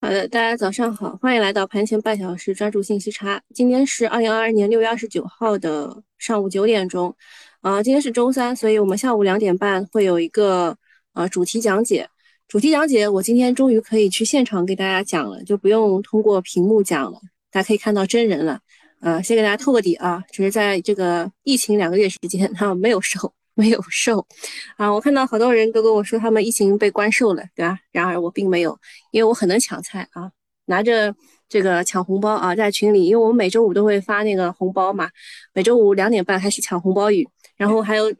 好的，大家早上好，欢迎来到盘前半小时专注信息差。今天是二零二二年六月二十九号的上午九点钟，啊，今天是周三，所以我们下午两点半会有一个呃主题讲解。主题讲解我今天终于可以去现场给大家讲了，就不用通过屏幕讲了，大家可以看到真人了。呃，先给大家透个底啊，只是在这个疫情两个月时间，他没有收。没有瘦啊！我看到好多人都跟我说他们疫情被关瘦了，对吧？然而我并没有，因为我很能抢菜啊，拿着这个抢红包啊，在群里，因为我们每周五都会发那个红包嘛，每周五两点半开始抢红包雨，然后还有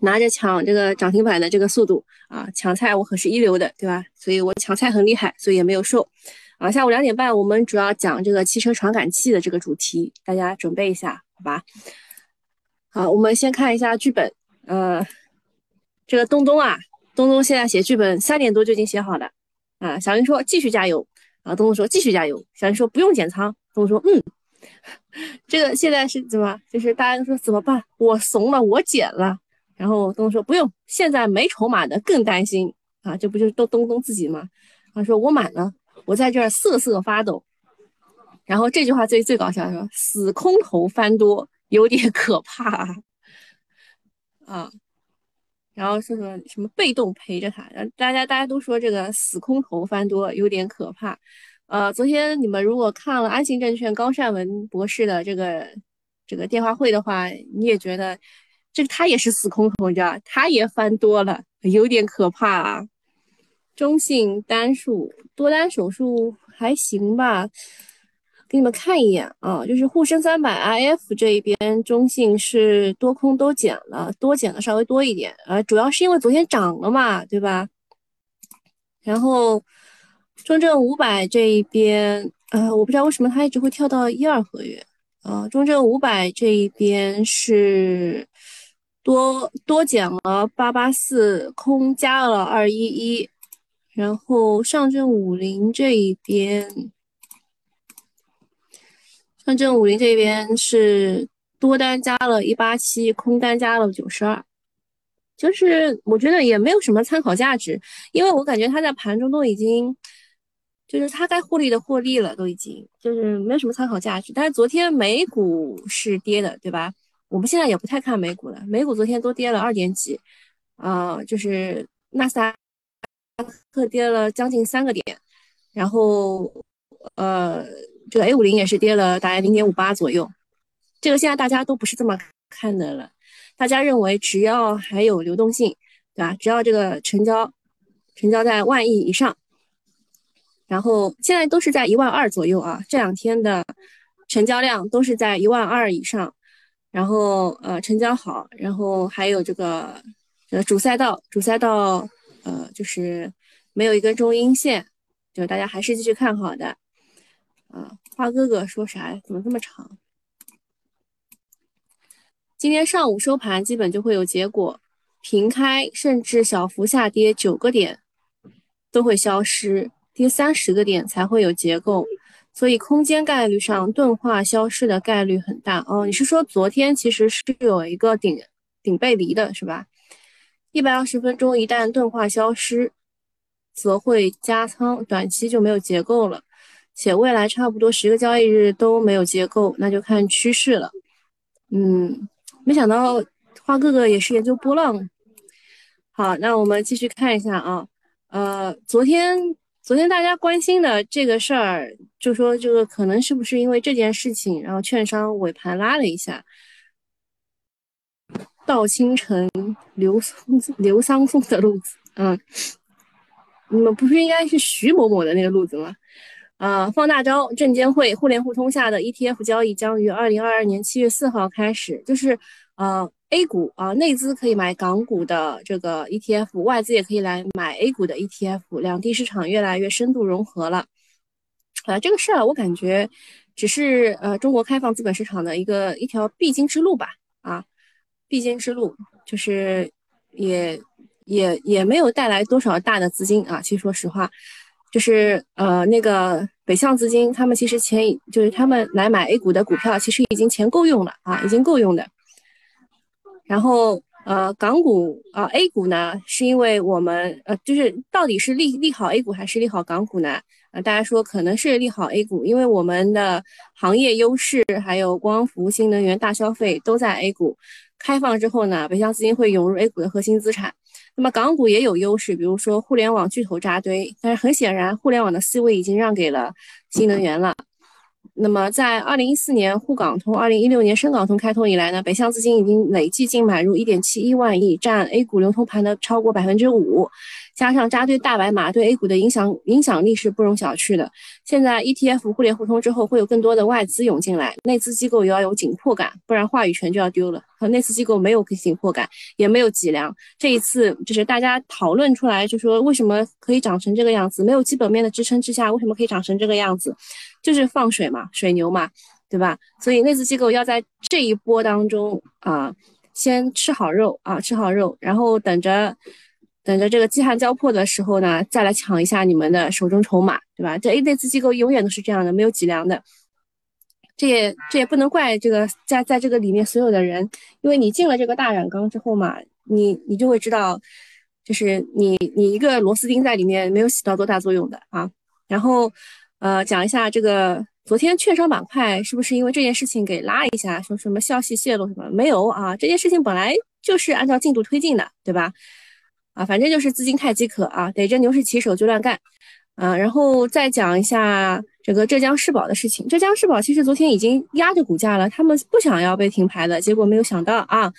拿着抢这个涨停板的这个速度啊，抢菜我可是一流的，对吧？所以我抢菜很厉害，所以也没有瘦啊。下午两点半我们主要讲这个汽车传感器的这个主题，大家准备一下，好吧？好，我们先看一下剧本。呃，这个东东啊，东东现在写剧本三点多就已经写好了啊。小云说继续加油啊，东东说继续加油。小云说不用减仓，东东说嗯，这个现在是怎么？就是大家都说怎么办？我怂了，我减了。然后东东说不用，现在没筹码的更担心啊，这不就是东东东自己吗？他说我满了，我在这瑟瑟发抖。然后这句话最最搞笑，说死空头翻多有点可怕。啊，啊然后说说什么被动陪着他，然后大家大家都说这个死空头翻多有点可怕。呃，昨天你们如果看了安信证券高善文博士的这个这个电话会的话，你也觉得这个他也是死空头，你知道他也翻多了，有点可怕啊。中性单数多单手术还行吧。给你们看一眼啊，就是沪深三百 IF 这一边，中性是多空都减了，多减的稍微多一点啊，主要是因为昨天涨了嘛，对吧？然后中证五百这一边，呃，我不知道为什么它一直会跳到一二合约啊，中证五百这一边是多多减了八八四，空加了二一一，然后上证五零这一边。上证五零这边是多单加了一八七，空单加了九十二，就是我觉得也没有什么参考价值，因为我感觉它在盘中都已经，就是它该获利的获利了，都已经就是没有什么参考价值。但是昨天美股是跌的，对吧？我们现在也不太看美股了，美股昨天都跌了二点几，啊，就是纳斯达克跌了将近三个点，然后呃。这个 A 五零也是跌了大概零点五八左右，这个现在大家都不是这么看的了，大家认为只要还有流动性，对吧？只要这个成交成交在万亿以上，然后现在都是在一万二左右啊，这两天的成交量都是在一万二以上，然后呃成交好，然后还有这个呃主赛道主赛道呃就是没有一根中阴线，就大家还是继续看好的。啊，花哥哥说啥呀？怎么这么长？今天上午收盘基本就会有结果，平开甚至小幅下跌九个点都会消失，跌三十个点才会有结构，所以空间概率上钝化消失的概率很大哦。你是说昨天其实是有一个顶顶背离的是吧？一百二十分钟一旦钝化消失，则会加仓，短期就没有结构了。且未来差不多十个交易日都没有结构，那就看趋势了。嗯，没想到花哥哥也是研究波浪。好，那我们继续看一下啊。呃，昨天昨天大家关心的这个事儿，就说这个可能是不是因为这件事情，然后券商尾盘拉了一下。稻清城刘松刘桑松的路子，嗯，你们不是应该是徐某某的那个路子吗？呃，放大招，证监会互联互通下的 ETF 交易将于二零二二年七月四号开始。就是呃，A 股啊，内资可以买港股的这个 ETF，外资也可以来买 A 股的 ETF，两地市场越来越深度融合了。啊，这个事儿我感觉只是呃中国开放资本市场的一个一条必经之路吧。啊，必经之路，就是也也也没有带来多少大的资金啊。其实说实话。就是呃，那个北向资金，他们其实钱就是他们来买 A 股的股票，其实已经钱够用了啊，已经够用的。然后呃，港股啊，A 股呢，是因为我们呃，就是到底是利利好 A 股还是利好港股呢？啊，大家说可能是利好 A 股，因为我们的行业优势还有光伏、新能源、大消费都在 A 股开放之后呢，北向资金会涌入 A 股的核心资产。那么港股也有优势，比如说互联网巨头扎堆，但是很显然，互联网的思维已经让给了新能源了。那么，在二零一四年沪港通、二零一六年深港通开通以来呢，北向资金已经累计净买入一点七一万亿，占 A 股流通盘的超过百分之五。加上扎堆大白马对 A 股的影响影响力是不容小觑的。现在 ETF 互联互通之后，会有更多的外资涌进来，内资机构也要有紧迫感，不然话语权就要丢了。和内资机构没有紧迫感，也没有脊梁。这一次就是大家讨论出来，就说为什么可以涨成这个样子？没有基本面的支撑之下，为什么可以涨成这个样子？就是放水嘛，水牛嘛，对吧？所以内资机构要在这一波当中啊，先吃好肉啊，吃好肉，然后等着。等着这个饥寒交迫的时候呢，再来抢一下你们的手中筹码，对吧？这 A 类资机构永远都是这样的，没有脊梁的。这也这也不能怪这个在在这个里面所有的人，因为你进了这个大染缸之后嘛，你你就会知道，就是你你一个螺丝钉在里面没有起到多大作用的啊。然后呃，讲一下这个昨天券商板块是不是因为这件事情给拉一下，说什么消息泄露什么没有啊？这件事情本来就是按照进度推进的，对吧？啊，反正就是资金太饥渴啊，逮着牛市起手就乱干，啊，然后再讲一下这个浙江世宝的事情。浙江世宝其实昨天已经压着股价了，他们不想要被停牌的，结果没有想到啊，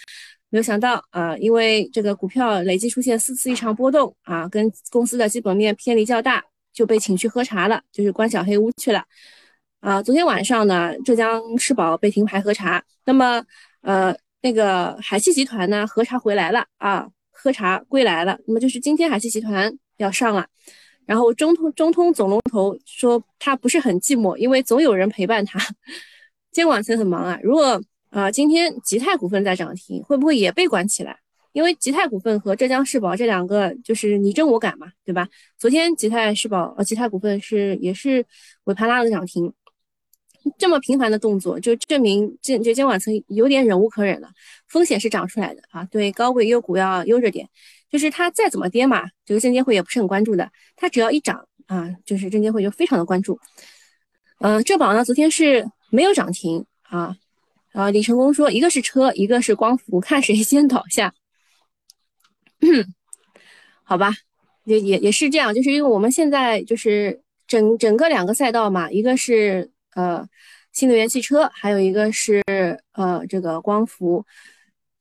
没有想到啊，因为这个股票累计出现四次异常波动啊，跟公司的基本面偏离较大，就被请去喝茶了，就是关小黑屋去了。啊，昨天晚上呢，浙江世宝被停牌喝茶，那么呃，那个海汽集团呢，喝茶回来了啊。喝茶归来了，那么就是今天海汽集团要上了，然后中通中通总龙头说他不是很寂寞，因为总有人陪伴他。监管层很忙啊，如果啊今天吉泰股份在涨停，会不会也被关起来？因为吉泰股份和浙江世宝这两个就是你争我赶嘛，对吧？昨天吉泰世宝呃吉泰股份是也是尾盘拉了涨停。这么频繁的动作，就证明这就监管层有点忍无可忍了。风险是涨出来的啊，对高位优股要悠着点。就是它再怎么跌嘛，这个证监会也不是很关注的。它只要一涨啊，就是证监会就非常的关注。嗯，浙宝呢，昨天是没有涨停啊。啊，李成功说，一个是车，一个是光伏，看谁先倒下。嗯 好吧，也也也是这样，就是因为我们现在就是整整个两个赛道嘛，一个是。呃，新能源汽车，还有一个是呃这个光伏，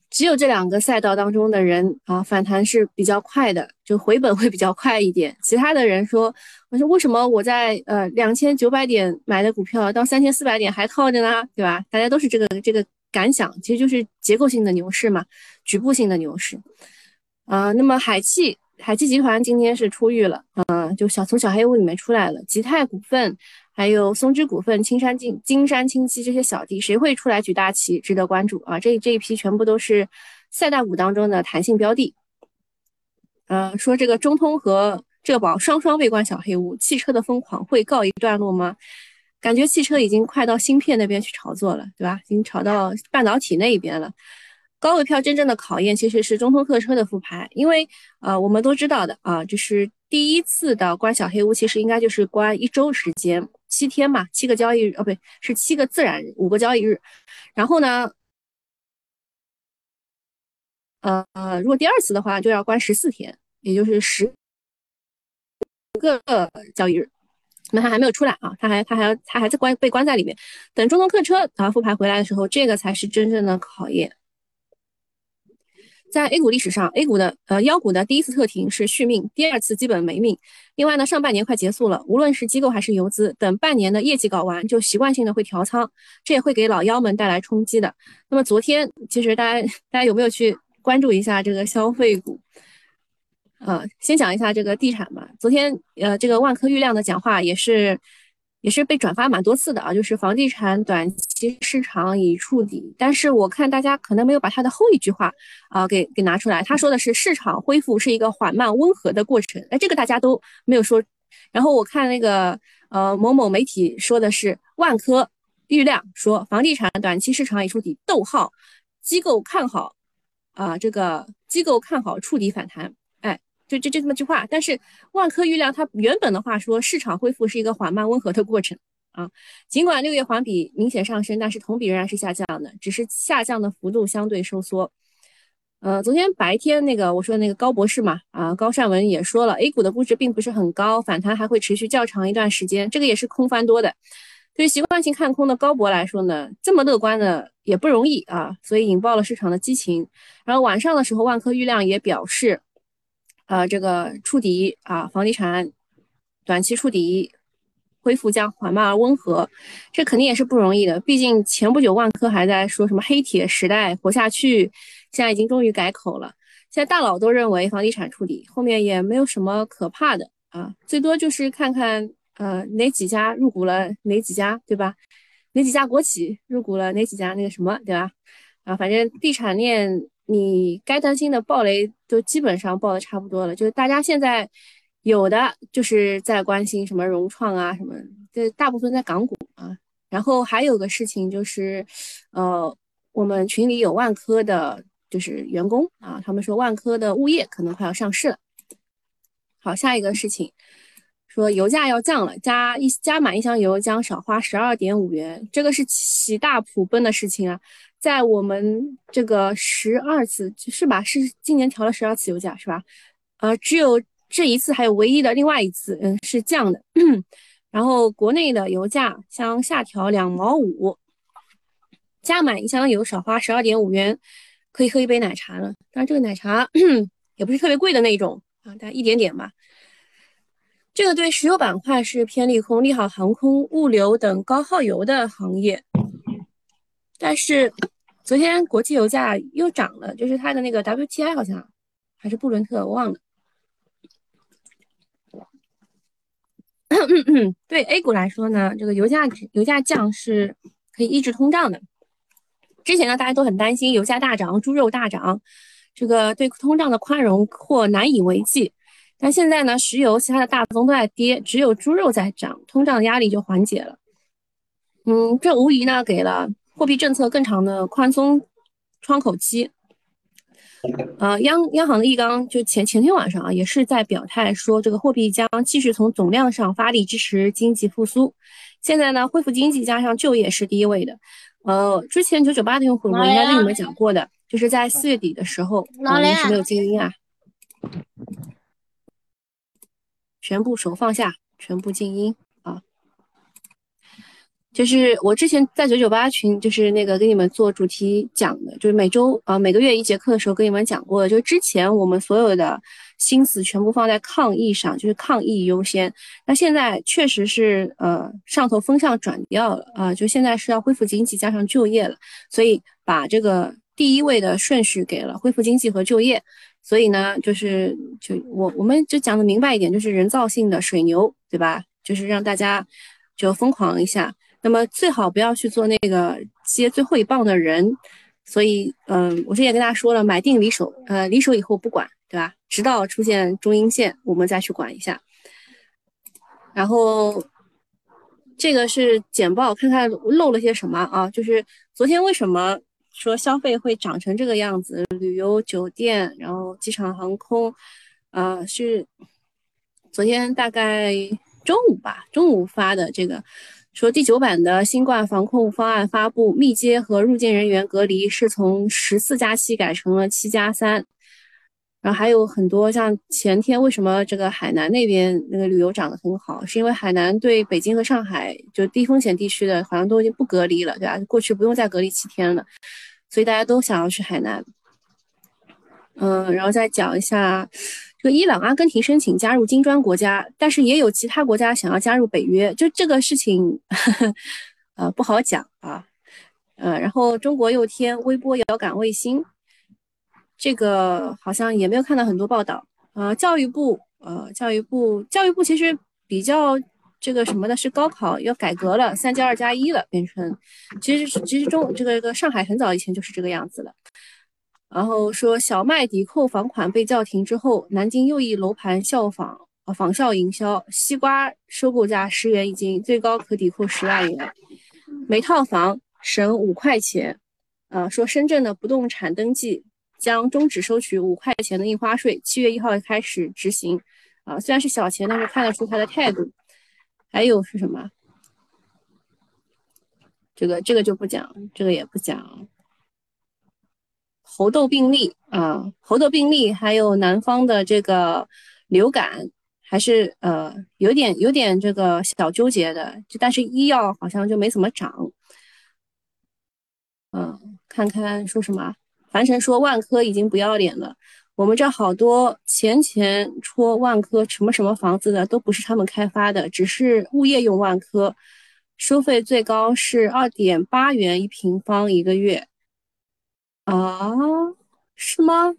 只有这两个赛道当中的人啊，反弹是比较快的，就回本会比较快一点。其他的人说，我说为什么我在呃两千九百点买的股票到三千四百点还靠着呢？对吧？大家都是这个这个感想，其实就是结构性的牛市嘛，局部性的牛市。啊，那么海汽海汽集团今天是出狱了，嗯，就小从小黑屋里面出来了，吉泰股份。还有松芝股份、青山金、金山清漆这些小弟，谁会出来举大旗？值得关注啊！这这一批全部都是赛大股当中的弹性标的。嗯，说这个中通和浙宝双双被关小黑屋，汽车的疯狂会告一段落吗？感觉汽车已经快到芯片那边去炒作了，对吧？已经炒到半导体那一边了。高位票真正的考验其实是中通客车的复牌，因为呃，我们都知道的啊，就是第一次的关小黑屋，其实应该就是关一周时间。七天嘛，七个交易日哦，不对，是七个自然日，五个交易日。然后呢，呃呃，如果第二次的话，就要关十四天，也就是十个交易日。那他还没有出来啊，他还他还要他还在关被关在里面，等中通客车啊复牌回来的时候，这个才是真正的考验。在 A 股历史上，A 股的呃妖股的第一次特停是续命，第二次基本没命。另外呢，上半年快结束了，无论是机构还是游资，等半年的业绩搞完，就习惯性的会调仓，这也会给老妖们带来冲击的。那么昨天，其实大家大家有没有去关注一下这个消费股？呃，先讲一下这个地产吧。昨天呃，这个万科郁亮的讲话也是。也是被转发蛮多次的啊，就是房地产短期市场已触底，但是我看大家可能没有把他的后一句话啊给给拿出来，他说的是市场恢复是一个缓慢温和的过程，哎，这个大家都没有说。然后我看那个呃某某媒体说的是万科郁亮说房地产短期市场已触底，逗号，机构看好啊，这个机构看好触底反弹，就就就这么句话。但是万科预料它原本的话说，市场恢复是一个缓慢温和的过程啊。尽管六月环比明显上升，但是同比仍然是下降的，只是下降的幅度相对收缩。呃，昨天白天那个我说那个高博士嘛，啊，高善文也说了，A 股的估值并不是很高，反弹还会持续较长一段时间，这个也是空翻多的。对于习惯性看空的高博来说呢，这么乐观的也不容易啊，所以引爆了市场的激情。然后晚上的时候，万科郁亮也表示，啊，这个触底啊，房地产短期触底，恢复将缓慢而温和，这肯定也是不容易的。毕竟前不久万科还在说什么黑铁时代活下去。现在已经终于改口了。现在大佬都认为房地产触底，后面也没有什么可怕的啊，最多就是看看呃哪几家入股了哪几家，对吧？哪几家国企入股了哪几家那个什么，对吧？啊，反正地产链你该担心的暴雷都基本上爆的差不多了。就是大家现在有的就是在关心什么融创啊什么，这大部分在港股啊。然后还有个事情就是，呃，我们群里有万科的。就是员工啊，他们说万科的物业可能快要上市了。好，下一个事情，说油价要降了，加一加满一箱油将少花十二点五元，这个是喜大普奔的事情啊。在我们这个十二次是吧？是今年调了十二次油价是吧？呃，只有这一次还有唯一的另外一次，嗯，是降的。然后国内的油价将下调两毛五，加满一箱油少花十二点五元。可以喝一杯奶茶了，当然这个奶茶 也不是特别贵的那种啊，大概一点点吧。这个对石油板块是偏利空，利好航空、物流等高耗油的行业。但是昨天国际油价又涨了，就是它的那个 WTI 好像还是布伦特，我忘了。对 A 股来说呢，这个油价油价降是可以抑制通胀的。之前呢，大家都很担心油价大涨、猪肉大涨，这个对通胀的宽容或难以为继。但现在呢，石油其他的大宗都在跌，只有猪肉在涨，通胀的压力就缓解了。嗯，这无疑呢，给了货币政策更长的宽松窗口期。呃，央央行的易纲就前前天晚上啊，也是在表态说，这个货币将继续从总量上发力支持经济复苏。现在呢，恢复经济加上就业是第一位的。呃，之前九九八的用户我应该跟你们讲过的，就是在四月底的时候，啊，一直没有静音啊，全部手放下，全部静音啊。就是我之前在九九八群，就是那个给你们做主题讲的，就是每周啊每个月一节课的时候跟你们讲过的，就是之前我们所有的。心思全部放在抗疫上，就是抗疫优先。那现在确实是，呃，上头风向转掉了啊，就现在是要恢复经济加上就业了，所以把这个第一位的顺序给了恢复经济和就业。所以呢，就是就我我们就讲的明白一点，就是人造性的水牛，对吧？就是让大家就疯狂一下。那么最好不要去做那个接最后一棒的人。所以，嗯，我之前跟大家说了，买定离手，呃，离手以后不管。对吧？直到出现中阴线，我们再去管一下。然后这个是简报，看看漏了些什么啊？就是昨天为什么说消费会涨成这个样子？旅游、酒店，然后机场、航空，啊，是昨天大概中午吧，中午发的这个，说第九版的新冠防控方案发布，密接和入境人员隔离是从十四加七改成了七加三。然后还有很多像前天为什么这个海南那边那个旅游涨得很好，是因为海南对北京和上海就低风险地区的好像都已经不隔离了，对吧？过去不用再隔离七天了，所以大家都想要去海南。嗯，然后再讲一下这个伊朗、阿根廷申请加入金砖国家，但是也有其他国家想要加入北约，就这个事情，呃，不好讲啊。呃，然后中国又添微波遥感卫星。这个好像也没有看到很多报道呃。教育部，呃，教育部，教育部其实比较这个什么的，是高考要改革了，三加二加一了，变成，其实其实中这个这个上海很早以前就是这个样子了。然后说小麦抵扣房款被叫停之后，南京又一楼盘效仿啊仿效营销，西瓜收购价十元一斤，最高可抵扣十万元，每套房省五块钱。啊，说深圳的不动产登记。将终止收取五块钱的印花税，七月一号开始执行。啊，虽然是小钱，但是看得出他的态度。还有是什么？这个这个就不讲，这个也不讲。猴痘病例啊，猴痘病例，还有南方的这个流感，还是呃有点有点这个小纠结的。就但是医药好像就没怎么涨。嗯，看看说什么？樊城说万科已经不要脸了。我们这好多前前戳万科什么什么房子的都不是他们开发的，只是物业用万科，收费最高是二点八元一平方一个月。啊，是吗？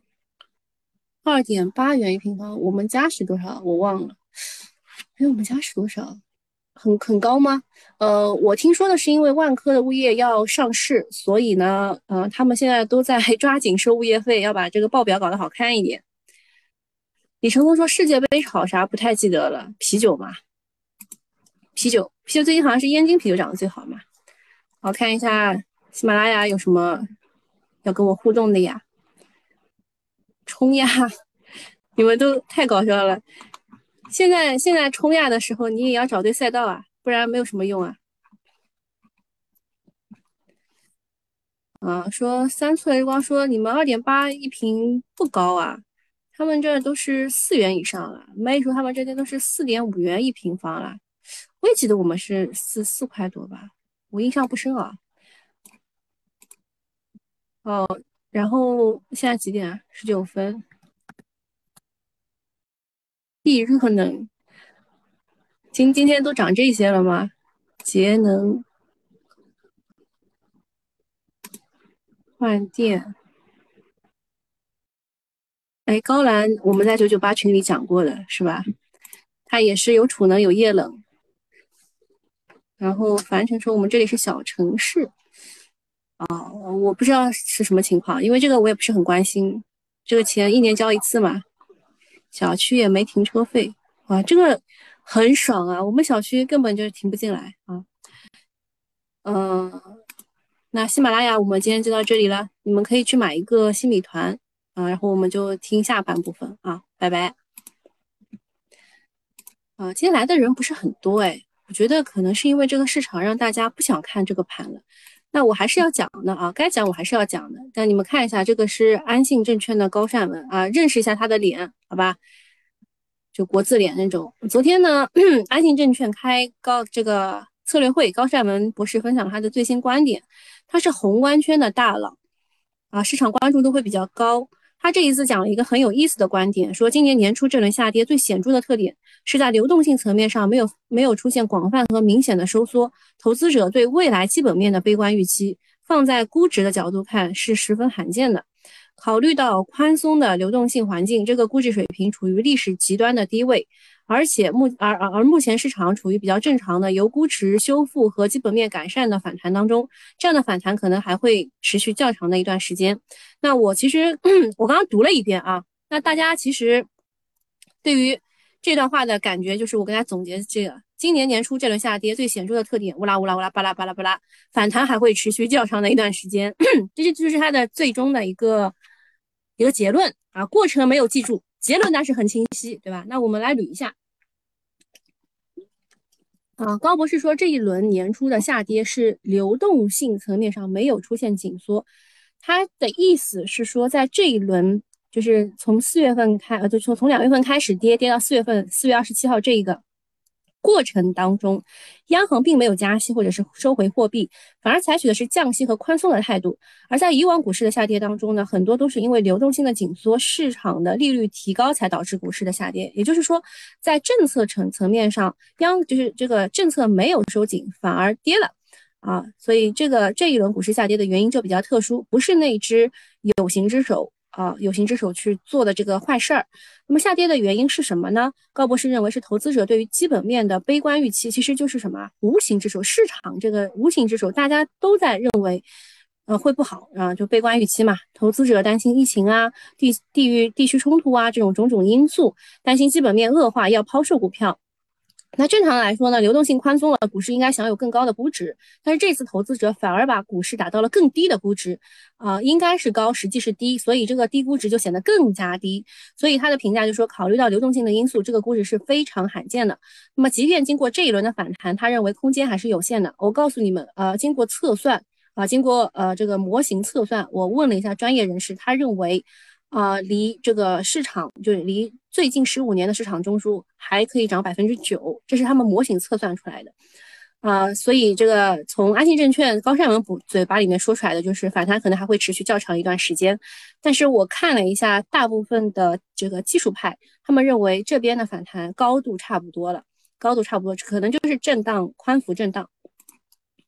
二点八元一平方，我们家是多少？我忘了。哎，我们家是多少？很很高吗？呃，我听说的是，因为万科的物业要上市，所以呢，呃，他们现在都在 抓紧收物业费，要把这个报表搞得好看一点。李成功说世界杯炒啥？不太记得了。啤酒嘛，啤酒，啤酒最近好像是燕京啤酒涨得最好嘛。我看一下喜马拉雅有什么。要跟我互动的呀，冲呀，你们都太搞笑了。现在现在冲呀的时候，你也要找对赛道啊，不然没有什么用啊。啊，说三寸日光说你们二点八一平不高啊，他们这都是四元以上了。没说他们这边都是四点五元一平方了，我也记得我们是四四块多吧，我印象不深啊。哦，然后现在几点啊？十九分。地热能，今今天都涨这些了吗？节能换电。哎，高兰，我们在九九八群里讲过的是吧？它也是有储能有液冷。然后樊城说我们这里是小城市。哦，我不知道是什么情况，因为这个我也不是很关心。这个钱一年交一次嘛，小区也没停车费，哇，这个很爽啊！我们小区根本就停不进来啊。嗯，那喜马拉雅我们今天就到这里了，你们可以去买一个新米团啊，然后我们就听下半部分啊，拜拜。啊，今天来的人不是很多哎，我觉得可能是因为这个市场让大家不想看这个盘了。那我还是要讲的啊，该讲我还是要讲的。但你们看一下，这个是安信证券的高善文啊，认识一下他的脸，好吧？就国字脸那种。昨天呢，安信证券开高这个策略会，高善文博士分享他的最新观点。他是宏观圈的大佬啊，市场关注度会比较高。他这一次讲了一个很有意思的观点，说今年年初这轮下跌最显著的特点是在流动性层面上没有没有出现广泛和明显的收缩，投资者对未来基本面的悲观预期，放在估值的角度看是十分罕见的。考虑到宽松的流动性环境，这个估值水平处于历史极端的低位。而且目而而而目前市场处于比较正常的由估值修复和基本面改善的反弹当中，这样的反弹可能还会持续较长的一段时间。那我其实 我刚刚读了一遍啊，那大家其实对于这段话的感觉就是我跟大家总结这个今年年初这轮下跌最显著的特点，乌拉乌拉乌拉巴拉巴拉巴拉，反弹还会持续较长的一段时间，这些就是它的最终的一个一个结论啊，过程没有记住。结论那是很清晰，对吧？那我们来捋一下。啊，高博士说这一轮年初的下跌是流动性层面上没有出现紧缩，他的意思是说，在这一轮就是从四月份开，呃，就从从两月份开始跌，跌到四月份四月二十七号这一个。过程当中，央行并没有加息或者是收回货币，反而采取的是降息和宽松的态度。而在以往股市的下跌当中呢，很多都是因为流动性的紧缩、市场的利率提高才导致股市的下跌。也就是说，在政策层层面上，央就是这个政策没有收紧，反而跌了啊。所以这个这一轮股市下跌的原因就比较特殊，不是那只有形之手。啊，有形之手去做的这个坏事儿，那么下跌的原因是什么呢？高博士认为是投资者对于基本面的悲观预期，其实就是什么无形之手，市场这个无形之手，大家都在认为，呃，会不好啊，就悲观预期嘛。投资者担心疫情啊、地地域地区冲突啊这种种种因素，担心基本面恶化要抛售股票。那正常来说呢，流动性宽松了，股市应该享有更高的估值。但是这次投资者反而把股市打到了更低的估值，啊，应该是高，实际是低，所以这个低估值就显得更加低。所以他的评价就说，考虑到流动性的因素，这个估值是非常罕见的。那么即便经过这一轮的反弹，他认为空间还是有限的。我告诉你们，呃，经过测算，啊，经过呃这个模型测算，我问了一下专业人士，他认为。啊，离这个市场就是离最近十五年的市场中枢还可以涨百分之九，这是他们模型测算出来的。啊，所以这个从安信证券高善文补嘴巴里面说出来的就是反弹可能还会持续较长一段时间。但是我看了一下大部分的这个技术派，他们认为这边的反弹高度差不多了，高度差不多，可能就是震荡宽幅震荡。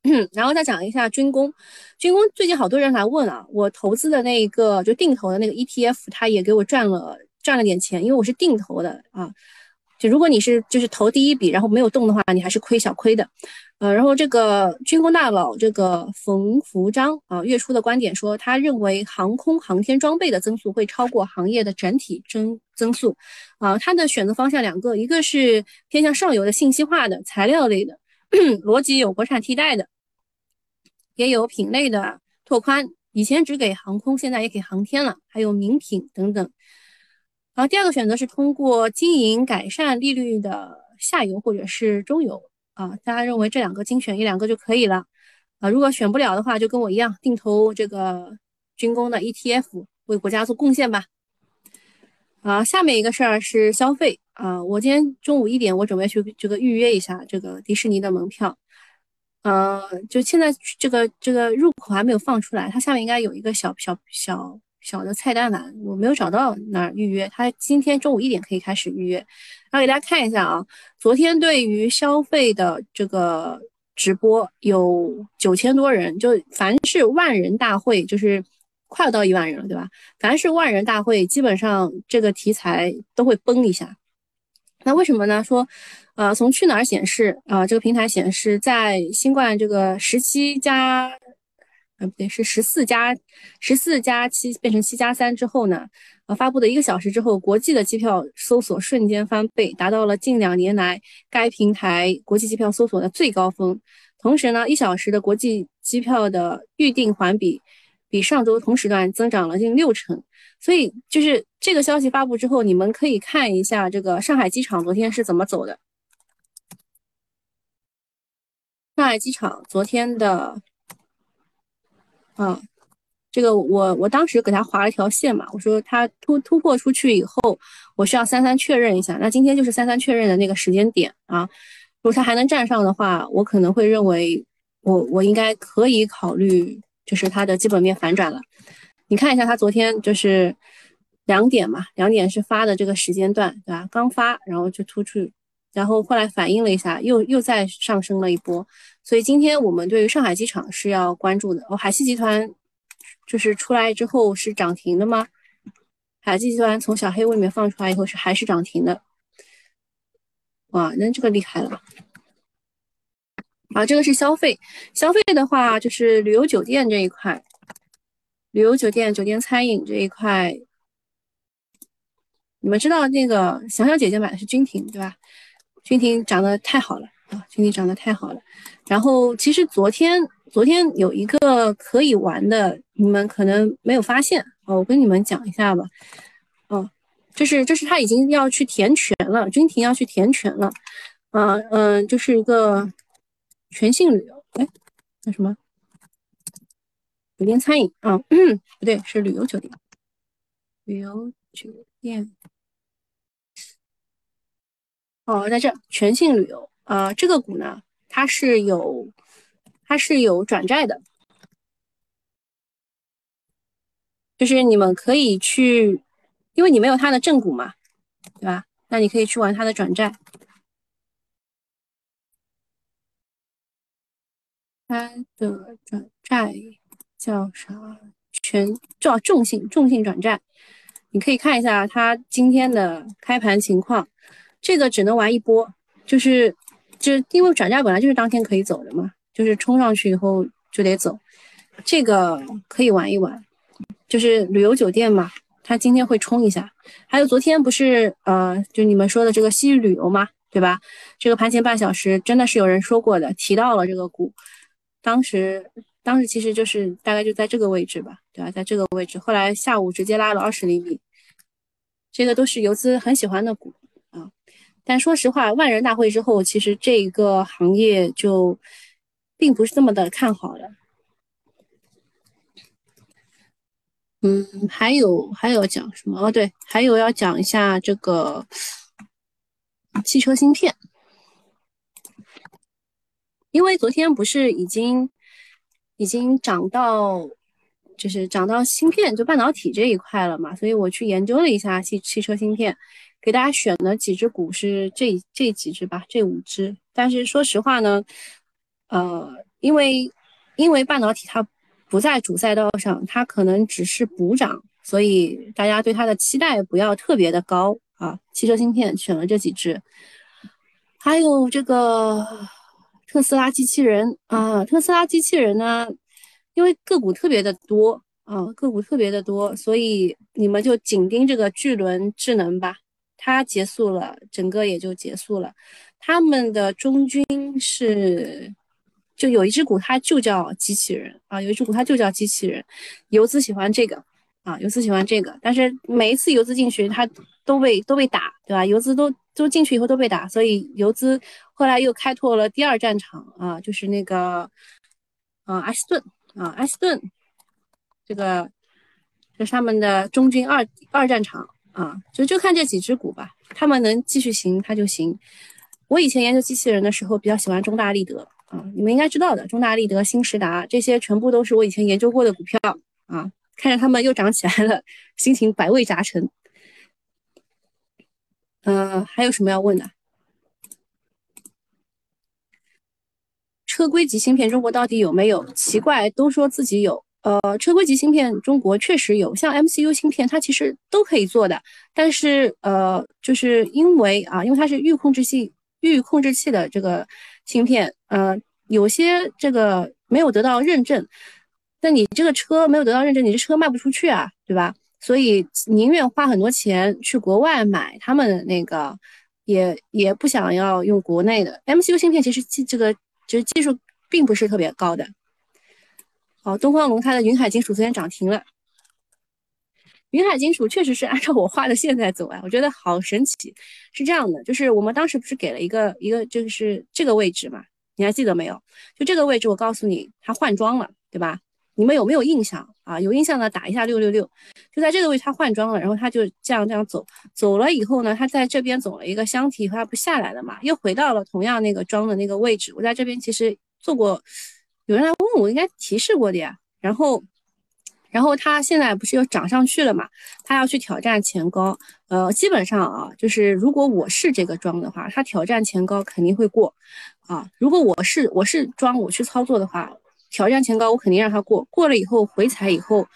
然后再讲一下军工，军工最近好多人来问啊，我投资的那个就定投的那个 ETF，它也给我赚了赚了点钱，因为我是定投的啊。就如果你是就是投第一笔然后没有动的话，你还是亏小亏的。呃，然后这个军工大佬这个冯福章啊，月初的观点说，他认为航空航天装备的增速会超过行业的整体增增速啊。他的选择方向两个，一个是偏向上游的信息化的材料类的。逻辑有国产替代的，也有品类的拓宽。以前只给航空，现在也给航天了，还有名品等等。然后第二个选择是通过经营改善利率的下游或者是中游啊。大家认为这两个精选一两个就可以了啊。如果选不了的话，就跟我一样定投这个军工的 ETF，为国家做贡献吧。啊，下面一个事儿是消费。啊，我今天中午一点，我准备去这个预约一下这个迪士尼的门票。呃，就现在这个这个入口还没有放出来，它下面应该有一个小小小小的菜单栏，我没有找到那儿预约。它今天中午一点可以开始预约。然后给大家看一下啊，昨天对于消费的这个直播有九千多人，就凡是万人大会，就是快要到一万人了，对吧？凡是万人大会，基本上这个题材都会崩一下。那为什么呢？说，呃，从去哪儿显示啊？这个平台显示，在新冠这个十七加，呃，不对，是十四加十四加七变成七加三之后呢，呃，发布的一个小时之后，国际的机票搜索瞬间翻倍，达到了近两年来该平台国际机票搜索的最高峰。同时呢，一小时的国际机票的预订环比，比上周同时段增长了近六成。所以就是这个消息发布之后，你们可以看一下这个上海机场昨天是怎么走的。上海机场昨天的，啊，这个我我当时给他划了一条线嘛，我说他突突破出去以后，我需要三三确认一下。那今天就是三三确认的那个时间点啊。如果他还能站上的话，我可能会认为我我应该可以考虑，就是它的基本面反转了。你看一下，他昨天就是两点嘛，两点是发的这个时间段，对吧？刚发，然后就突出，然后后来反应了一下，又又再上升了一波。所以今天我们对于上海机场是要关注的。哦，海西集团就是出来之后是涨停的吗？海西集团从小黑屋里面放出来以后是还是涨停的。哇，那这个厉害了。啊，这个是消费，消费的话就是旅游酒店这一块。旅游酒店、酒店餐饮这一块，你们知道那个小小姐姐买的是君庭，对吧？君婷长得太好了啊！君婷长得太好了。然后其实昨天昨天有一个可以玩的，你们可能没有发现哦，我跟你们讲一下吧。哦，就是就是他已经要去填权了，君婷要去填权了。嗯嗯，就是一个全信旅游，哎，那什么？酒店餐饮啊，不对，是旅游酒店。旅游酒店，哦，在这全信旅游啊，这个股呢，它是有，它是有转债的，就是你们可以去，因为你没有它的正股嘛，对吧？那你可以去玩它的转债，它的转债。叫啥？全叫重信重信转债，你可以看一下它今天的开盘情况。这个只能玩一波，就是就是因为转债本来就是当天可以走的嘛，就是冲上去以后就得走。这个可以玩一玩，就是旅游酒店嘛，它今天会冲一下。还有昨天不是呃，就你们说的这个西域旅游嘛，对吧？这个盘前半小时真的是有人说过的，提到了这个股，当时当时其实就是大概就在这个位置吧，对吧？在这个位置，后来下午直接拉了二十厘米，这个都是游资很喜欢的股。但说实话，万人大会之后，其实这个行业就并不是这么的看好了。嗯，还有还有讲什么？哦，对，还有要讲一下这个汽车芯片，因为昨天不是已经已经涨到就是涨到芯片就半导体这一块了嘛，所以我去研究了一下汽汽车芯片，给大家选的几只股是这这几只吧，这五只。但是说实话呢，呃，因为因为半导体它。不在主赛道上，它可能只是补涨，所以大家对它的期待不要特别的高啊。汽车芯片选了这几只，还有这个特斯拉机器人啊，特斯拉机器人呢，因为个股特别的多啊，个股特别的多，所以你们就紧盯这个巨轮智能吧，它结束了，整个也就结束了。他们的中军是。就有一只股，它就叫机器人啊，有一只股它就叫机器人，游资喜欢这个啊，游资喜欢这个，但是每一次游资进去，它都被都被打，对吧？游资都都进去以后都被打，所以游资后来又开拓了第二战场啊，就是那个啊，阿斯顿啊，阿斯顿，这个这是他们的中军二二战场啊，就就看这几只股吧，他们能继续行它就行。我以前研究机器人的时候，比较喜欢中大立德。啊，你们应该知道的，中大立德、新时达这些全部都是我以前研究过的股票啊。看着他们又涨起来了，心情百味杂陈。嗯，还有什么要问的？车规级芯片中国到底有没有？奇怪，都说自己有。呃，车规级芯片中国确实有，像 MCU 芯片它其实都可以做的，但是呃，就是因为啊，因为它是预控制器、预控制器的这个。芯片，呃，有些这个没有得到认证，那你这个车没有得到认证，你这车卖不出去啊，对吧？所以宁愿花很多钱去国外买他们那个，也也不想要用国内的 MCU 芯片。其实技这个其实技术并不是特别高的。好，东方龙它的云海金属昨天涨停了。云海金属确实是按照我画的线在走啊，我觉得好神奇。是这样的，就是我们当时不是给了一个一个，就是这个位置嘛，你还记得没有？就这个位置，我告诉你，它换装了，对吧？你们有没有印象啊？有印象的打一下六六六。就在这个位置，它换装了，然后它就这样这样走，走了以后呢，它在这边走了一个箱体，它不下来了嘛，又回到了同样那个装的那个位置。我在这边其实做过，有人来问我，应该提示过的呀。然后。然后它现在不是又涨上去了嘛？它要去挑战前高，呃，基本上啊，就是如果我是这个庄的话，它挑战前高肯定会过，啊，如果我是我是庄我去操作的话，挑战前高我肯定让它过，过了以后回踩以后，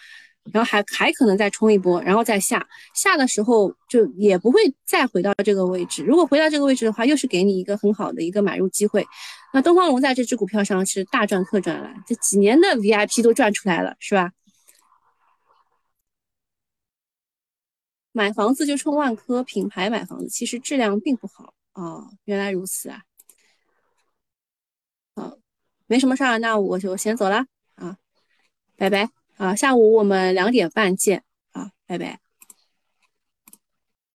然后还还可能再冲一波，然后再下，下的时候就也不会再回到这个位置。如果回到这个位置的话，又是给你一个很好的一个买入机会。那东方龙在这只股票上是大赚特赚了，这几年的 VIP 都赚出来了，是吧？买房子就冲万科品牌买房子，其实质量并不好啊。原来如此啊，好，没什么事儿，那我就先走了啊，拜拜啊，下午我们两点半见啊，拜拜。